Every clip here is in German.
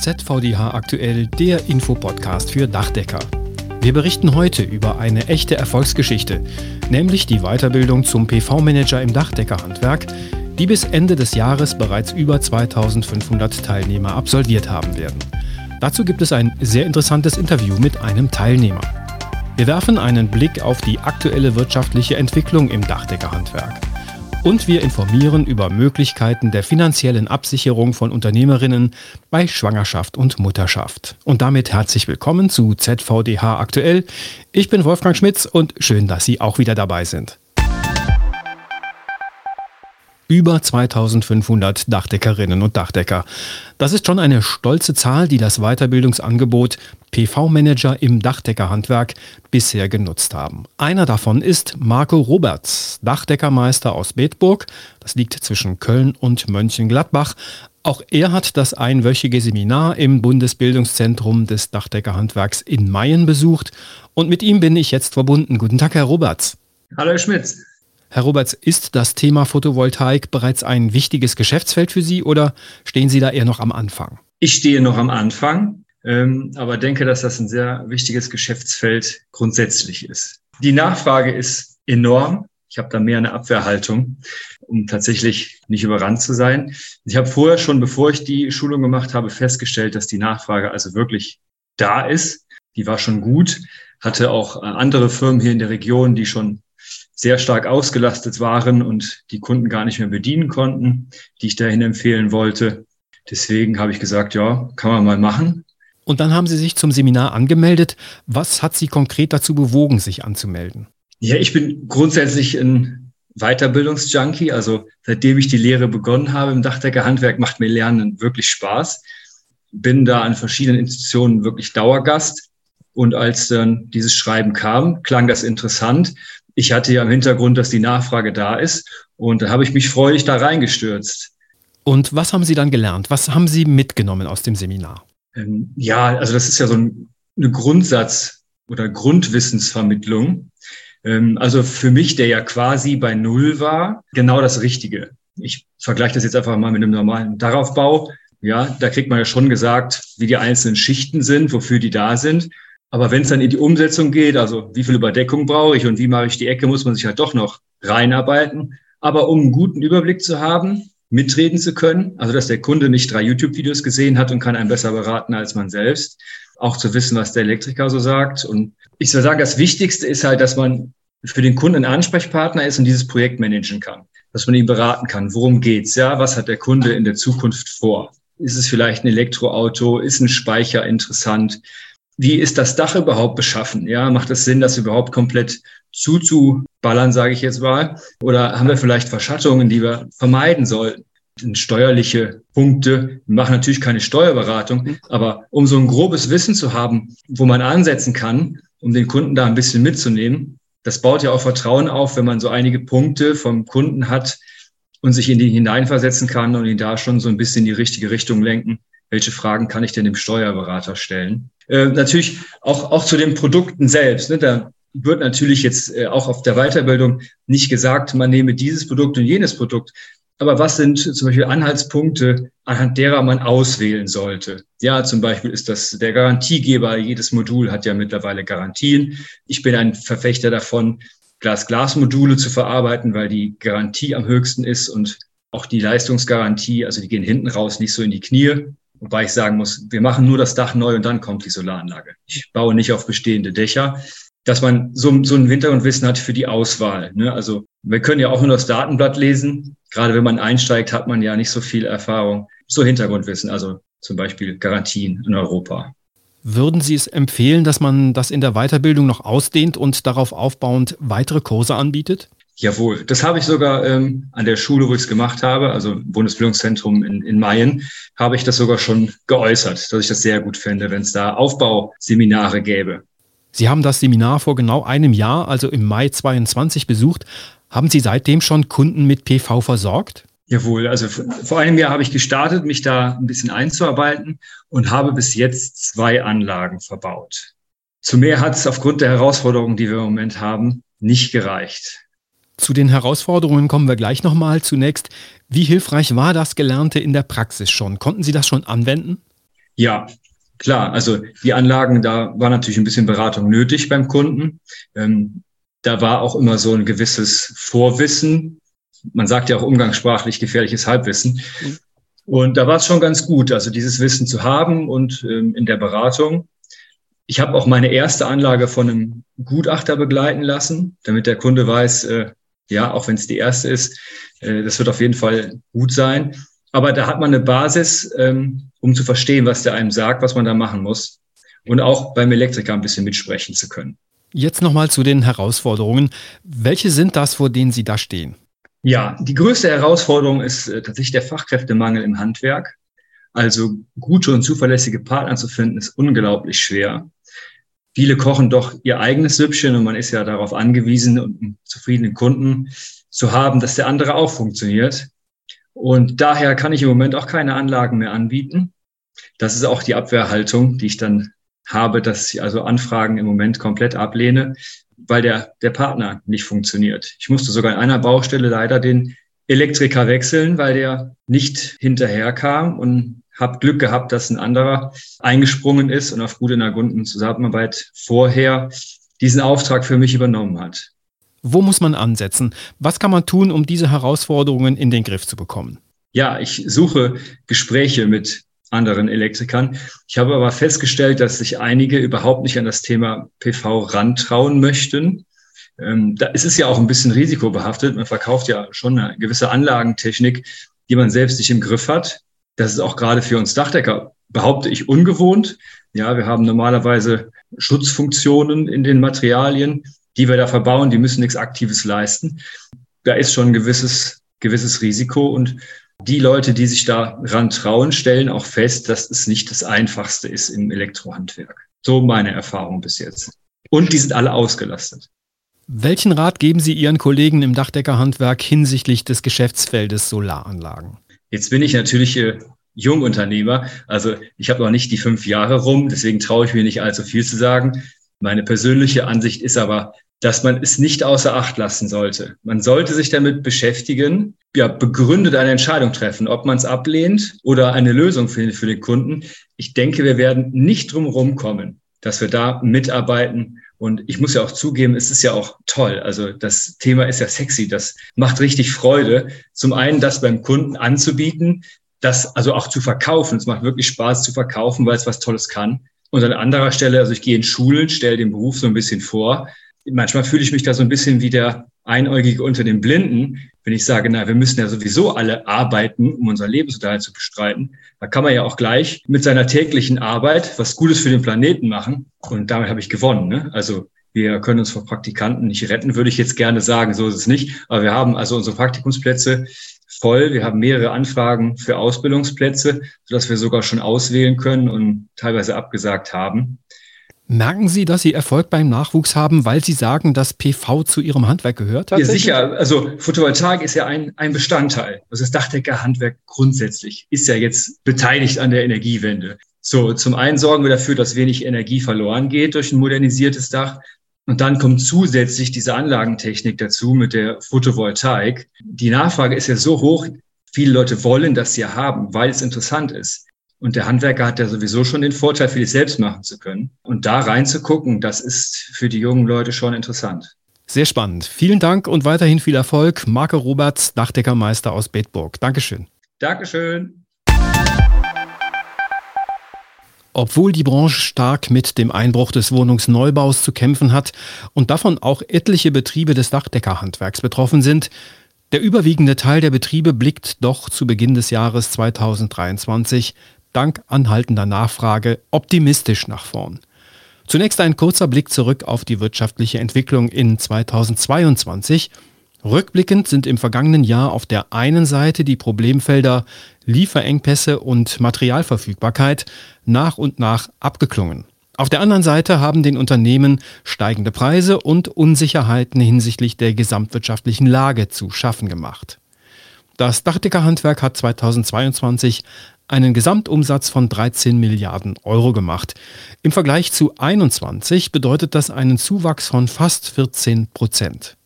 ZVDH aktuell, der Infopodcast für Dachdecker. Wir berichten heute über eine echte Erfolgsgeschichte, nämlich die Weiterbildung zum PV-Manager im Dachdeckerhandwerk, die bis Ende des Jahres bereits über 2500 Teilnehmer absolviert haben werden. Dazu gibt es ein sehr interessantes Interview mit einem Teilnehmer. Wir werfen einen Blick auf die aktuelle wirtschaftliche Entwicklung im Dachdeckerhandwerk. Und wir informieren über Möglichkeiten der finanziellen Absicherung von Unternehmerinnen bei Schwangerschaft und Mutterschaft. Und damit herzlich willkommen zu ZVDH aktuell. Ich bin Wolfgang Schmitz und schön, dass Sie auch wieder dabei sind. Über 2500 Dachdeckerinnen und Dachdecker. Das ist schon eine stolze Zahl, die das Weiterbildungsangebot PV-Manager im Dachdeckerhandwerk bisher genutzt haben. Einer davon ist Marco Roberts, Dachdeckermeister aus Bedburg. Das liegt zwischen Köln und Mönchengladbach. Auch er hat das einwöchige Seminar im Bundesbildungszentrum des Dachdeckerhandwerks in Mayen besucht. Und mit ihm bin ich jetzt verbunden. Guten Tag, Herr Roberts. Hallo, Herr Schmitz. Herr Roberts, ist das Thema Photovoltaik bereits ein wichtiges Geschäftsfeld für Sie oder stehen Sie da eher noch am Anfang? Ich stehe noch am Anfang, ähm, aber denke, dass das ein sehr wichtiges Geschäftsfeld grundsätzlich ist. Die Nachfrage ist enorm. Ich habe da mehr eine Abwehrhaltung, um tatsächlich nicht überrannt zu sein. Ich habe vorher schon, bevor ich die Schulung gemacht habe, festgestellt, dass die Nachfrage also wirklich da ist. Die war schon gut. Hatte auch äh, andere Firmen hier in der Region, die schon sehr stark ausgelastet waren und die Kunden gar nicht mehr bedienen konnten, die ich dahin empfehlen wollte. Deswegen habe ich gesagt, ja, kann man mal machen. Und dann haben Sie sich zum Seminar angemeldet. Was hat Sie konkret dazu bewogen, sich anzumelden? Ja, ich bin grundsätzlich ein Weiterbildungsjunkie. Also seitdem ich die Lehre begonnen habe im Dachdeckerhandwerk, macht mir Lernen wirklich Spaß. Bin da an verschiedenen Institutionen wirklich Dauergast. Und als dann dieses Schreiben kam, klang das interessant ich hatte ja im Hintergrund, dass die Nachfrage da ist und da habe ich mich freudig da reingestürzt. Und was haben Sie dann gelernt? Was haben Sie mitgenommen aus dem Seminar? Ähm, ja, also das ist ja so ein, eine Grundsatz- oder Grundwissensvermittlung. Ähm, also für mich, der ja quasi bei Null war, genau das Richtige. Ich vergleiche das jetzt einfach mal mit einem normalen Daraufbau. Ja, da kriegt man ja schon gesagt, wie die einzelnen Schichten sind, wofür die da sind. Aber wenn es dann in die Umsetzung geht, also wie viel Überdeckung brauche ich und wie mache ich die Ecke, muss man sich halt doch noch reinarbeiten. Aber um einen guten Überblick zu haben, mitreden zu können, also dass der Kunde nicht drei YouTube-Videos gesehen hat und kann einen besser beraten als man selbst, auch zu wissen, was der Elektriker so sagt. Und ich soll sagen, das Wichtigste ist halt, dass man für den Kunden ein Ansprechpartner ist und dieses Projekt managen kann, dass man ihn beraten kann. Worum geht's? Ja, was hat der Kunde in der Zukunft vor? Ist es vielleicht ein Elektroauto? Ist ein Speicher interessant? Wie ist das Dach überhaupt beschaffen? Ja, macht es Sinn, das überhaupt komplett zuzuballern, sage ich jetzt mal? Oder haben wir vielleicht Verschattungen, die wir vermeiden sollten? Steuerliche Punkte. Wir machen natürlich keine Steuerberatung, aber um so ein grobes Wissen zu haben, wo man ansetzen kann, um den Kunden da ein bisschen mitzunehmen, das baut ja auch Vertrauen auf, wenn man so einige Punkte vom Kunden hat und sich in die hineinversetzen kann und ihn da schon so ein bisschen in die richtige Richtung lenken. Welche Fragen kann ich denn dem Steuerberater stellen? Äh, natürlich auch, auch zu den Produkten selbst. Ne? Da wird natürlich jetzt äh, auch auf der Weiterbildung nicht gesagt, man nehme dieses Produkt und jenes Produkt. Aber was sind zum Beispiel Anhaltspunkte, anhand derer man auswählen sollte? Ja, zum Beispiel ist das der Garantiegeber. Jedes Modul hat ja mittlerweile Garantien. Ich bin ein Verfechter davon, Glas-Glas-Module zu verarbeiten, weil die Garantie am höchsten ist und auch die Leistungsgarantie, also die gehen hinten raus, nicht so in die Knie. Wobei ich sagen muss, wir machen nur das Dach neu und dann kommt die Solaranlage. Ich baue nicht auf bestehende Dächer. Dass man so, so ein Hintergrundwissen hat für die Auswahl. Ne? Also wir können ja auch nur das Datenblatt lesen. Gerade wenn man einsteigt, hat man ja nicht so viel Erfahrung. So Hintergrundwissen, also zum Beispiel Garantien in Europa. Würden Sie es empfehlen, dass man das in der Weiterbildung noch ausdehnt und darauf aufbauend weitere Kurse anbietet? Jawohl, das habe ich sogar ähm, an der Schule, wo ich es gemacht habe, also Bundesbildungszentrum in, in Mayen, habe ich das sogar schon geäußert, dass ich das sehr gut fände, wenn es da Aufbauseminare gäbe. Sie haben das Seminar vor genau einem Jahr, also im Mai 22, besucht. Haben Sie seitdem schon Kunden mit PV versorgt? Jawohl, also vor einem Jahr habe ich gestartet, mich da ein bisschen einzuarbeiten und habe bis jetzt zwei Anlagen verbaut. Zu mehr hat es aufgrund der Herausforderungen, die wir im Moment haben, nicht gereicht. Zu den Herausforderungen kommen wir gleich nochmal. Zunächst, wie hilfreich war das Gelernte in der Praxis schon? Konnten Sie das schon anwenden? Ja, klar. Also die Anlagen, da war natürlich ein bisschen Beratung nötig beim Kunden. Ähm, da war auch immer so ein gewisses Vorwissen. Man sagt ja auch umgangssprachlich gefährliches Halbwissen. Und da war es schon ganz gut, also dieses Wissen zu haben und ähm, in der Beratung. Ich habe auch meine erste Anlage von einem Gutachter begleiten lassen, damit der Kunde weiß, äh, ja, auch wenn es die erste ist, äh, das wird auf jeden Fall gut sein. Aber da hat man eine Basis, ähm, um zu verstehen, was der einem sagt, was man da machen muss. Und auch beim Elektriker ein bisschen mitsprechen zu können. Jetzt nochmal zu den Herausforderungen. Welche sind das, vor denen Sie da stehen? Ja, die größte Herausforderung ist äh, tatsächlich der Fachkräftemangel im Handwerk. Also gute und zuverlässige Partner zu finden, ist unglaublich schwer. Viele kochen doch ihr eigenes Süppchen und man ist ja darauf angewiesen, einen zufriedenen Kunden zu haben, dass der andere auch funktioniert. Und daher kann ich im Moment auch keine Anlagen mehr anbieten. Das ist auch die Abwehrhaltung, die ich dann habe, dass ich also Anfragen im Moment komplett ablehne, weil der, der Partner nicht funktioniert. Ich musste sogar in einer Baustelle leider den Elektriker wechseln, weil der nicht hinterherkam und habe Glück gehabt, dass ein anderer eingesprungen ist und aufgrund einer guten Zusammenarbeit vorher diesen Auftrag für mich übernommen hat. Wo muss man ansetzen? Was kann man tun, um diese Herausforderungen in den Griff zu bekommen? Ja, ich suche Gespräche mit anderen Elektrikern. Ich habe aber festgestellt, dass sich einige überhaupt nicht an das Thema PV rantrauen möchten. Ähm, da ist es ja auch ein bisschen risikobehaftet. Man verkauft ja schon eine gewisse Anlagentechnik, die man selbst nicht im Griff hat. Das ist auch gerade für uns Dachdecker, behaupte ich, ungewohnt. Ja, wir haben normalerweise Schutzfunktionen in den Materialien die wir da verbauen, die müssen nichts Aktives leisten. Da ist schon ein gewisses, gewisses Risiko und die Leute, die sich daran trauen, stellen auch fest, dass es nicht das Einfachste ist im Elektrohandwerk. So meine Erfahrung bis jetzt. Und die sind alle ausgelastet. Welchen Rat geben Sie Ihren Kollegen im Dachdeckerhandwerk hinsichtlich des Geschäftsfeldes Solaranlagen? Jetzt bin ich natürlich äh, Jungunternehmer, also ich habe noch nicht die fünf Jahre rum, deswegen traue ich mir nicht allzu viel zu sagen. Meine persönliche Ansicht ist aber, dass man es nicht außer Acht lassen sollte. Man sollte sich damit beschäftigen, ja, begründet eine Entscheidung treffen, ob man es ablehnt oder eine Lösung findet für den Kunden. Ich denke, wir werden nicht drum kommen, dass wir da mitarbeiten. Und ich muss ja auch zugeben, es ist ja auch toll. Also das Thema ist ja sexy. Das macht richtig Freude. Zum einen, das beim Kunden anzubieten, das also auch zu verkaufen. Es macht wirklich Spaß zu verkaufen, weil es was Tolles kann. Und an anderer Stelle, also ich gehe in Schulen, stelle den Beruf so ein bisschen vor manchmal fühle ich mich da so ein bisschen wie der Einäugige unter den Blinden, wenn ich sage, na, wir müssen ja sowieso alle arbeiten, um unser Lebensunterhalt zu bestreiten. Da kann man ja auch gleich mit seiner täglichen Arbeit was Gutes für den Planeten machen. Und damit habe ich gewonnen. Ne? Also wir können uns vor Praktikanten nicht retten, würde ich jetzt gerne sagen. So ist es nicht. Aber wir haben also unsere Praktikumsplätze voll. Wir haben mehrere Anfragen für Ausbildungsplätze, sodass wir sogar schon auswählen können und teilweise abgesagt haben. Merken Sie, dass Sie Erfolg beim Nachwuchs haben, weil Sie sagen, dass PV zu Ihrem Handwerk gehört? Ja, sicher. Also Photovoltaik ist ja ein, ein Bestandteil. Also das Dachdeckerhandwerk grundsätzlich ist ja jetzt beteiligt an der Energiewende. So, zum einen sorgen wir dafür, dass wenig Energie verloren geht durch ein modernisiertes Dach. Und dann kommt zusätzlich diese Anlagentechnik dazu mit der Photovoltaik. Die Nachfrage ist ja so hoch, viele Leute wollen das ja haben, weil es interessant ist. Und der Handwerker hat ja sowieso schon den Vorteil, für sich selbst machen zu können. Und da reinzugucken, das ist für die jungen Leute schon interessant. Sehr spannend. Vielen Dank und weiterhin viel Erfolg. Marco Roberts, Dachdeckermeister aus Bedburg. Dankeschön. Dankeschön. Obwohl die Branche stark mit dem Einbruch des Wohnungsneubaus zu kämpfen hat und davon auch etliche Betriebe des Dachdeckerhandwerks betroffen sind, der überwiegende Teil der Betriebe blickt doch zu Beginn des Jahres 2023 dank anhaltender Nachfrage optimistisch nach vorn. Zunächst ein kurzer Blick zurück auf die wirtschaftliche Entwicklung in 2022. Rückblickend sind im vergangenen Jahr auf der einen Seite die Problemfelder Lieferengpässe und Materialverfügbarkeit nach und nach abgeklungen. Auf der anderen Seite haben den Unternehmen steigende Preise und Unsicherheiten hinsichtlich der gesamtwirtschaftlichen Lage zu schaffen gemacht. Das Dachdeckerhandwerk hat 2022 einen Gesamtumsatz von 13 Milliarden Euro gemacht. Im Vergleich zu 21 bedeutet das einen Zuwachs von fast 14 Prozent.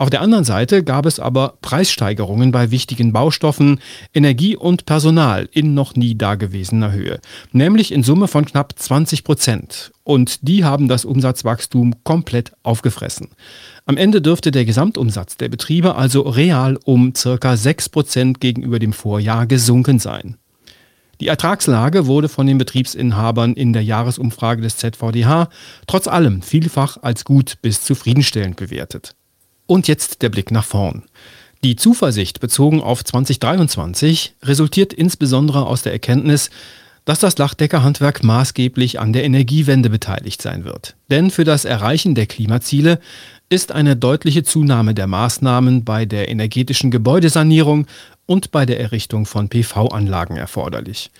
Auf der anderen Seite gab es aber Preissteigerungen bei wichtigen Baustoffen, Energie und Personal in noch nie dagewesener Höhe, nämlich in Summe von knapp 20 Prozent. Und die haben das Umsatzwachstum komplett aufgefressen. Am Ende dürfte der Gesamtumsatz der Betriebe also real um ca. 6 Prozent gegenüber dem Vorjahr gesunken sein. Die Ertragslage wurde von den Betriebsinhabern in der Jahresumfrage des ZVDH trotz allem vielfach als gut bis zufriedenstellend bewertet. Und jetzt der Blick nach vorn. Die Zuversicht bezogen auf 2023 resultiert insbesondere aus der Erkenntnis, dass das Dachdeckerhandwerk maßgeblich an der Energiewende beteiligt sein wird. Denn für das Erreichen der Klimaziele ist eine deutliche Zunahme der Maßnahmen bei der energetischen Gebäudesanierung und bei der Errichtung von PV-Anlagen erforderlich.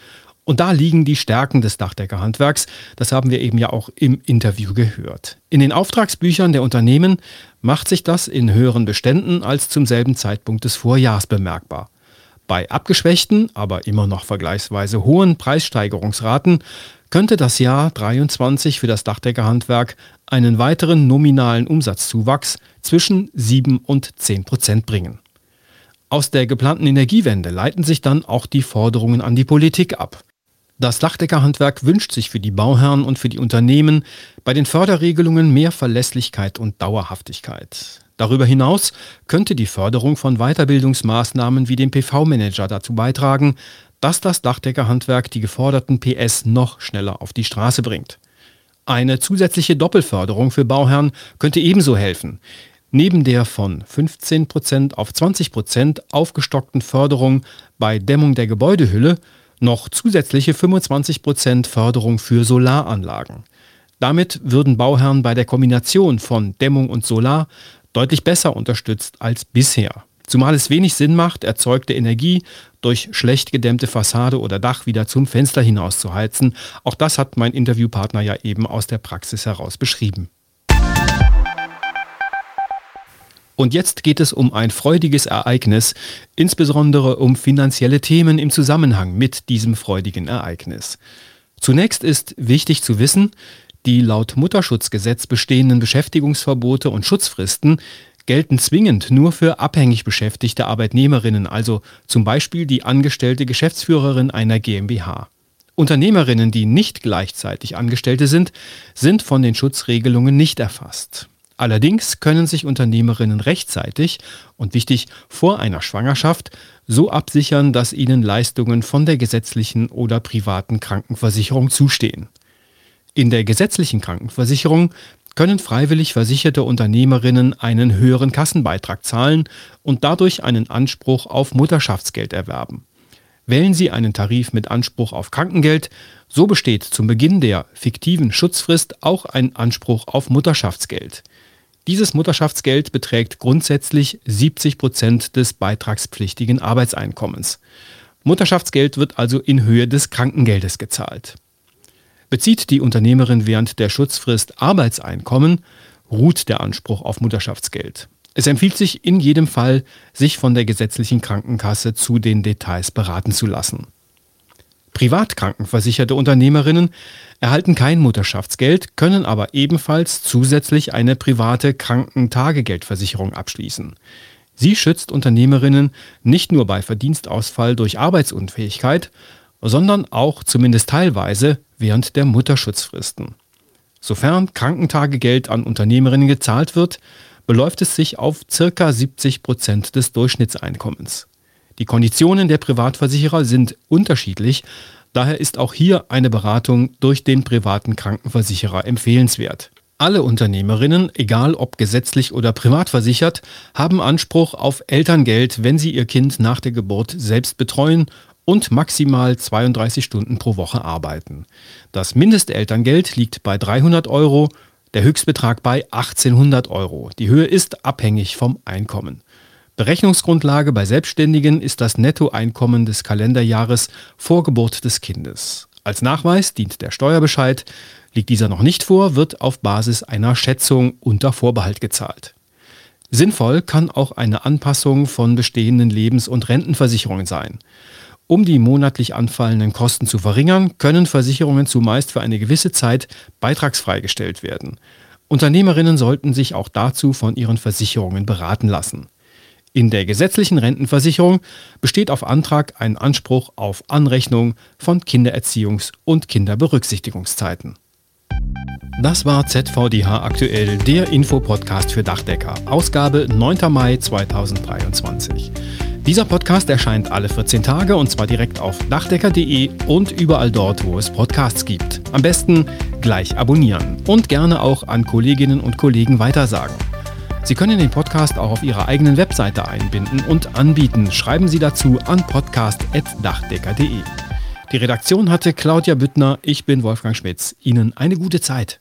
Und da liegen die Stärken des Dachdeckerhandwerks. Das haben wir eben ja auch im Interview gehört. In den Auftragsbüchern der Unternehmen macht sich das in höheren Beständen als zum selben Zeitpunkt des Vorjahrs bemerkbar. Bei abgeschwächten, aber immer noch vergleichsweise hohen Preissteigerungsraten könnte das Jahr 23 für das Dachdeckerhandwerk einen weiteren nominalen Umsatzzuwachs zwischen 7 und 10 Prozent bringen. Aus der geplanten Energiewende leiten sich dann auch die Forderungen an die Politik ab. Das Dachdeckerhandwerk wünscht sich für die Bauherren und für die Unternehmen bei den Förderregelungen mehr Verlässlichkeit und Dauerhaftigkeit. Darüber hinaus könnte die Förderung von Weiterbildungsmaßnahmen wie dem PV-Manager dazu beitragen, dass das Dachdeckerhandwerk die geforderten PS noch schneller auf die Straße bringt. Eine zusätzliche Doppelförderung für Bauherren könnte ebenso helfen. Neben der von 15% auf 20% aufgestockten Förderung bei Dämmung der Gebäudehülle noch zusätzliche 25% Förderung für Solaranlagen. Damit würden Bauherren bei der Kombination von Dämmung und Solar deutlich besser unterstützt als bisher. Zumal es wenig Sinn macht, erzeugte Energie durch schlecht gedämmte Fassade oder Dach wieder zum Fenster hinaus zu heizen. Auch das hat mein Interviewpartner ja eben aus der Praxis heraus beschrieben. Und jetzt geht es um ein freudiges Ereignis, insbesondere um finanzielle Themen im Zusammenhang mit diesem freudigen Ereignis. Zunächst ist wichtig zu wissen, die laut Mutterschutzgesetz bestehenden Beschäftigungsverbote und Schutzfristen gelten zwingend nur für abhängig beschäftigte Arbeitnehmerinnen, also zum Beispiel die angestellte Geschäftsführerin einer GmbH. Unternehmerinnen, die nicht gleichzeitig Angestellte sind, sind von den Schutzregelungen nicht erfasst. Allerdings können sich Unternehmerinnen rechtzeitig und wichtig vor einer Schwangerschaft so absichern, dass ihnen Leistungen von der gesetzlichen oder privaten Krankenversicherung zustehen. In der gesetzlichen Krankenversicherung können freiwillig versicherte Unternehmerinnen einen höheren Kassenbeitrag zahlen und dadurch einen Anspruch auf Mutterschaftsgeld erwerben. Wählen Sie einen Tarif mit Anspruch auf Krankengeld, so besteht zum Beginn der fiktiven Schutzfrist auch ein Anspruch auf Mutterschaftsgeld. Dieses Mutterschaftsgeld beträgt grundsätzlich 70 Prozent des beitragspflichtigen Arbeitseinkommens. Mutterschaftsgeld wird also in Höhe des Krankengeldes gezahlt. Bezieht die Unternehmerin während der Schutzfrist Arbeitseinkommen, ruht der Anspruch auf Mutterschaftsgeld. Es empfiehlt sich in jedem Fall, sich von der gesetzlichen Krankenkasse zu den Details beraten zu lassen. Privat krankenversicherte Unternehmerinnen erhalten kein Mutterschaftsgeld, können aber ebenfalls zusätzlich eine private Krankentagegeldversicherung abschließen. Sie schützt Unternehmerinnen nicht nur bei Verdienstausfall durch Arbeitsunfähigkeit, sondern auch zumindest teilweise während der Mutterschutzfristen. Sofern Krankentagegeld an Unternehmerinnen gezahlt wird, beläuft es sich auf ca. 70 Prozent des Durchschnittseinkommens. Die Konditionen der Privatversicherer sind unterschiedlich, daher ist auch hier eine Beratung durch den privaten Krankenversicherer empfehlenswert. Alle Unternehmerinnen, egal ob gesetzlich oder privat versichert, haben Anspruch auf Elterngeld, wenn sie ihr Kind nach der Geburt selbst betreuen und maximal 32 Stunden pro Woche arbeiten. Das Mindestelterngeld liegt bei 300 Euro, der Höchstbetrag bei 1800 Euro. Die Höhe ist abhängig vom Einkommen. Berechnungsgrundlage bei Selbstständigen ist das Nettoeinkommen des Kalenderjahres vor Geburt des Kindes. Als Nachweis dient der Steuerbescheid. Liegt dieser noch nicht vor, wird auf Basis einer Schätzung unter Vorbehalt gezahlt. Sinnvoll kann auch eine Anpassung von bestehenden Lebens- und Rentenversicherungen sein. Um die monatlich anfallenden Kosten zu verringern, können Versicherungen zumeist für eine gewisse Zeit beitragsfrei gestellt werden. Unternehmerinnen sollten sich auch dazu von ihren Versicherungen beraten lassen. In der gesetzlichen Rentenversicherung besteht auf Antrag ein Anspruch auf Anrechnung von Kindererziehungs- und Kinderberücksichtigungszeiten. Das war ZVDH aktuell, der Infopodcast für Dachdecker, Ausgabe 9. Mai 2023. Dieser Podcast erscheint alle 14 Tage und zwar direkt auf dachdecker.de und überall dort, wo es Podcasts gibt. Am besten gleich abonnieren und gerne auch an Kolleginnen und Kollegen weitersagen. Sie können den Podcast auch auf Ihrer eigenen Webseite einbinden und anbieten. Schreiben Sie dazu an podcast.dachdecker.de. Die Redaktion hatte Claudia Büttner, ich bin Wolfgang Schmitz. Ihnen eine gute Zeit.